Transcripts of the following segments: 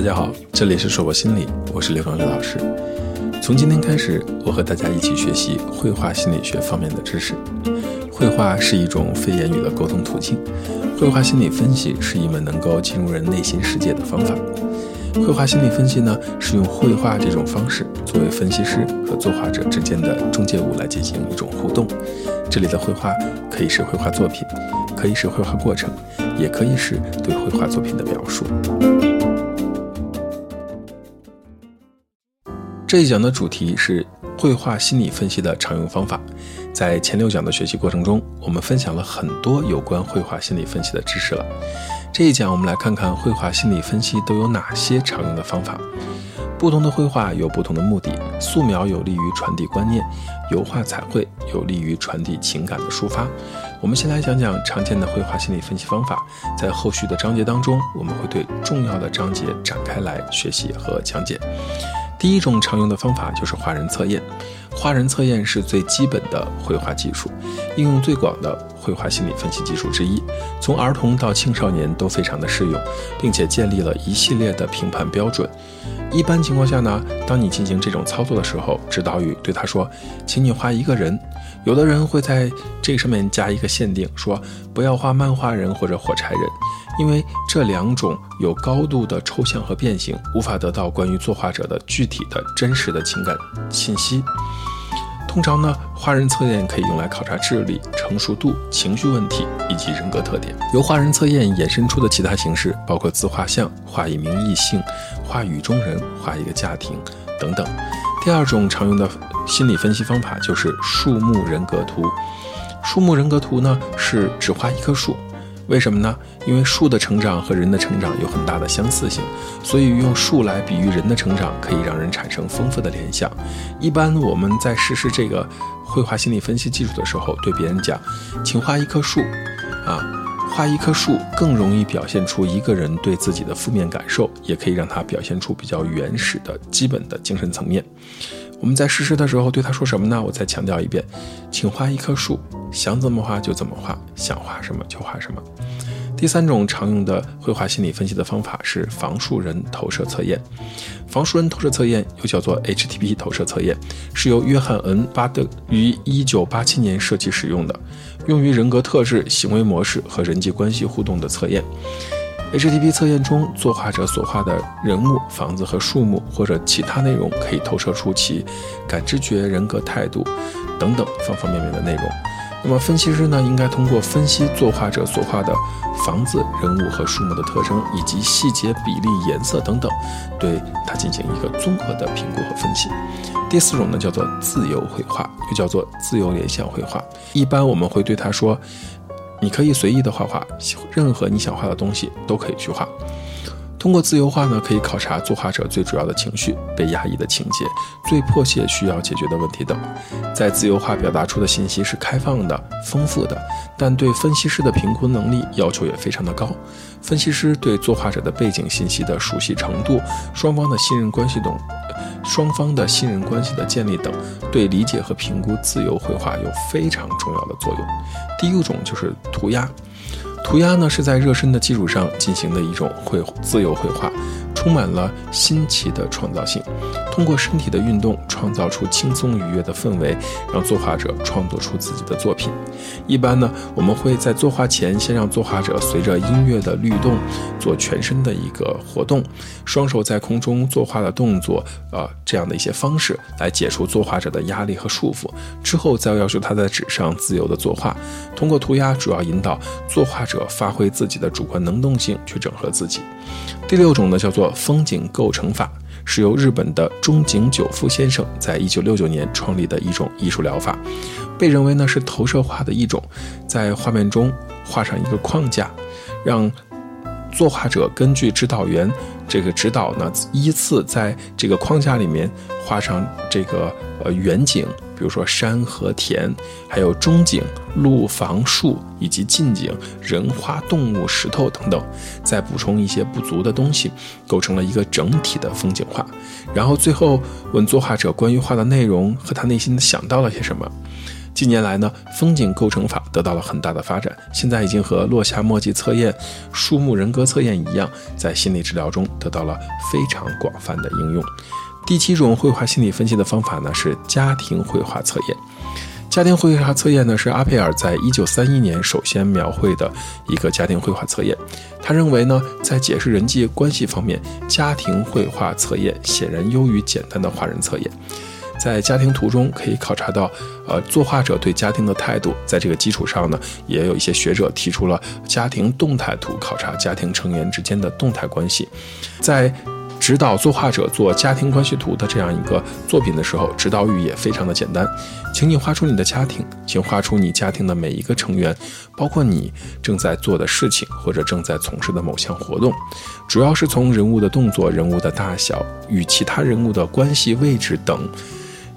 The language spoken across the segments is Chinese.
大家好，这里是硕博心理，我是刘刚刘老师。从今天开始，我和大家一起学习绘画心理学方面的知识。绘画是一种非言语的沟通途径，绘画心理分析是一门能够进入人内心世界的方法。绘画心理分析呢，是用绘画这种方式作为分析师和作画者之间的中介物来进行一种互动。这里的绘画可以是绘画作品，可以是绘画过程，也可以是对绘画作品的描述。这一讲的主题是绘画心理分析的常用方法。在前六讲的学习过程中，我们分享了很多有关绘画心理分析的知识了。这一讲，我们来看看绘画心理分析都有哪些常用的方法。不同的绘画有不同的目的，素描有利于传递观念，油画、彩绘有利于传递情感的抒发。我们先来讲讲常见的绘画心理分析方法，在后续的章节当中，我们会对重要的章节展开来学习和讲解。第一种常用的方法就是画人测验。画人测验是最基本的绘画技术，应用最广的绘画心理分析技术之一，从儿童到青少年都非常的适用，并且建立了一系列的评判标准。一般情况下呢，当你进行这种操作的时候，指导语对他说：“请你画一个人。”有的人会在这上面加一个限定，说不要画漫画人或者火柴人。因为这两种有高度的抽象和变形，无法得到关于作画者的具体的真实的情感信息。通常呢，画人测验可以用来考察智力、成熟度、情绪问题以及人格特点。由画人测验衍生出的其他形式包括自画像、画一名异性、画雨中人、画一个家庭等等。第二种常用的心理分析方法就是树木人格图。树木人格图呢，是只画一棵树。为什么呢？因为树的成长和人的成长有很大的相似性，所以用树来比喻人的成长，可以让人产生丰富的联想。一般我们在实施这个绘画心理分析技术的时候，对别人讲，请画一棵树，啊，画一棵树更容易表现出一个人对自己的负面感受，也可以让他表现出比较原始的基本的精神层面。我们在实施的时候对他说什么呢？我再强调一遍，请画一棵树，想怎么画就怎么画，想画什么就画什么。第三种常用的绘画心理分析的方法是房树人投射测验。房树人投射测验又叫做 HTP 投射测验，是由约翰 ·N· 巴德于1987年设计使用的，用于人格特质、行为模式和人际关系互动的测验。HTP 测验中，作画者所画的人物、房子和树木，或者其他内容，可以投射出其感知觉、人格态度等等方方面面的内容。那么，分析师呢，应该通过分析作画者所画的房子、人物和树木的特征，以及细节、比例、颜色等等，对它进行一个综合的评估和分析。第四种呢，叫做自由绘画，又叫做自由联想绘画。一般我们会对他说。你可以随意的画画，任何你想画的东西都可以去画。通过自由画呢，可以考察作画者最主要的情绪、被压抑的情节、最迫切需要解决的问题等。在自由画表达出的信息是开放的、丰富的，但对分析师的评估能力要求也非常的高。分析师对作画者的背景信息的熟悉程度、双方的信任关系等。双方的信任关系的建立等，对理解和评估自由绘画有非常重要的作用。第一种就是涂鸦，涂鸦呢是在热身的基础上进行的一种绘自由绘画。充满了新奇的创造性，通过身体的运动创造出轻松愉悦的氛围，让作画者创作出自己的作品。一般呢，我们会在作画前先让作画者随着音乐的律动做全身的一个活动，双手在空中作画的动作，呃，这样的一些方式来解除作画者的压力和束缚。之后再要求他在纸上自由的作画。通过涂鸦，主要引导作画者发挥自己的主观能动性去整合自己。第六种呢，叫做风景构成法，是由日本的中井久夫先生在一九六九年创立的一种艺术疗法，被认为呢是投射画的一种，在画面中画上一个框架，让作画者根据指导员这个指导呢，依次在这个框架里面画上这个呃远景。比如说山和田，还有中景、路、房、树，以及近景、人、花、动物、石头等等，再补充一些不足的东西，构成了一个整体的风景画。然后最后问作画者关于画的内容和他内心想到了些什么。近年来呢，风景构成法得到了很大的发展，现在已经和落下墨迹测验、树木人格测验一样，在心理治疗中得到了非常广泛的应用。第七种绘画心理分析的方法呢，是家庭绘画测验。家庭绘画测验呢，是阿佩尔在一九三一年首先描绘的一个家庭绘画测验。他认为呢，在解释人际关系方面，家庭绘画测验显然优于简单的画人测验。在家庭图中可以考察到，呃，作画者对家庭的态度。在这个基础上呢，也有一些学者提出了家庭动态图，考察家庭成员之间的动态关系。在指导作画者做家庭关系图的这样一个作品的时候，指导语也非常的简单，请你画出你的家庭，请画出你家庭的每一个成员，包括你正在做的事情或者正在从事的某项活动，主要是从人物的动作、人物的大小、与其他人物的关系位置等。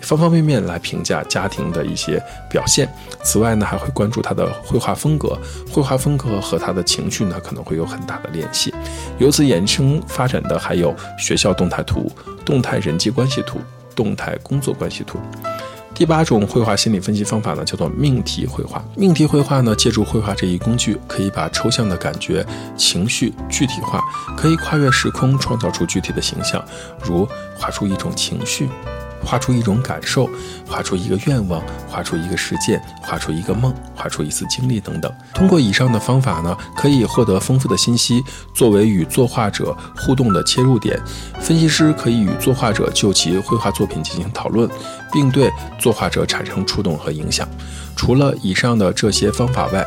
方方面面来评价家庭的一些表现。此外呢，还会关注他的绘画风格，绘画风格和他的情绪呢可能会有很大的联系。由此衍生发展的还有学校动态图、动态人际关系图、动态工作关系图。第八种绘画心理分析方法呢，叫做命题绘画。命题绘画呢，借助绘画这一工具，可以把抽象的感觉、情绪具体化，可以跨越时空创造出具体的形象，如画出一种情绪。画出一种感受，画出一个愿望，画出一个事件，画出一个梦，画出一次经历等等。通过以上的方法呢，可以获得丰富的信息，作为与作画者互动的切入点。分析师可以与作画者就其绘画作品进行讨论，并对作画者产生触动和影响。除了以上的这些方法外，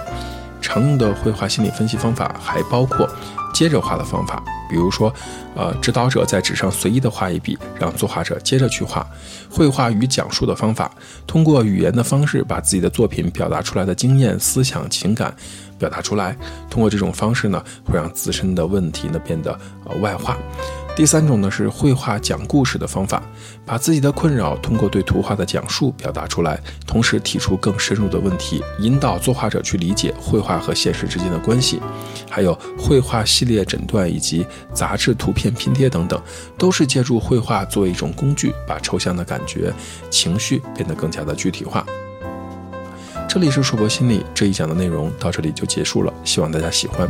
常用的绘画心理分析方法还包括接着画的方法。比如说，呃，指导者在纸上随意的画一笔，让作画者接着去画。绘画与讲述的方法，通过语言的方式把自己的作品表达出来的经验、思想、情感表达出来。通过这种方式呢，会让自身的问题呢变得呃外化。第三种呢是绘画讲故事的方法，把自己的困扰通过对图画的讲述表达出来，同时提出更深入的问题，引导作画者去理解绘画和现实之间的关系。还有绘画系列诊断以及杂志图片拼贴等等，都是借助绘画作为一种工具，把抽象的感觉、情绪变得更加的具体化。这里是硕博心理这一讲的内容到这里就结束了，希望大家喜欢。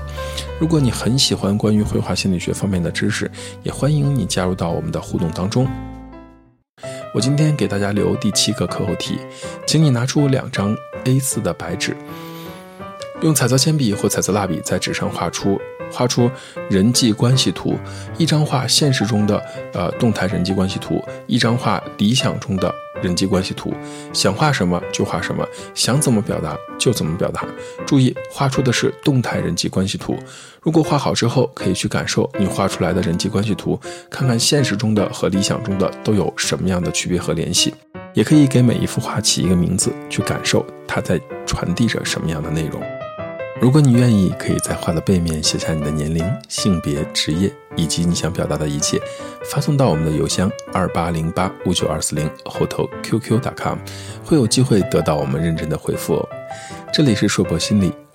如果你很喜欢关于绘画心理学方面的知识，也欢迎你加入到我们的互动当中。我今天给大家留第七个课后题，请你拿出两张 A4 的白纸，用彩色铅笔或彩色蜡笔在纸上画出画出人际关系图，一张画现实中的呃动态人际关系图，一张画理想中的。人际关系图，想画什么就画什么，想怎么表达就怎么表达。注意，画出的是动态人际关系图。如果画好之后，可以去感受你画出来的人际关系图，看看现实中的和理想中的都有什么样的区别和联系。也可以给每一幅画起一个名字，去感受它在传递着什么样的内容。如果你愿意，可以在画的背面写下你的年龄、性别、职业以及你想表达的一切，发送到我们的邮箱二八零八五九二四零后头 qq.com，会有机会得到我们认真的回复哦。这里是硕博心理，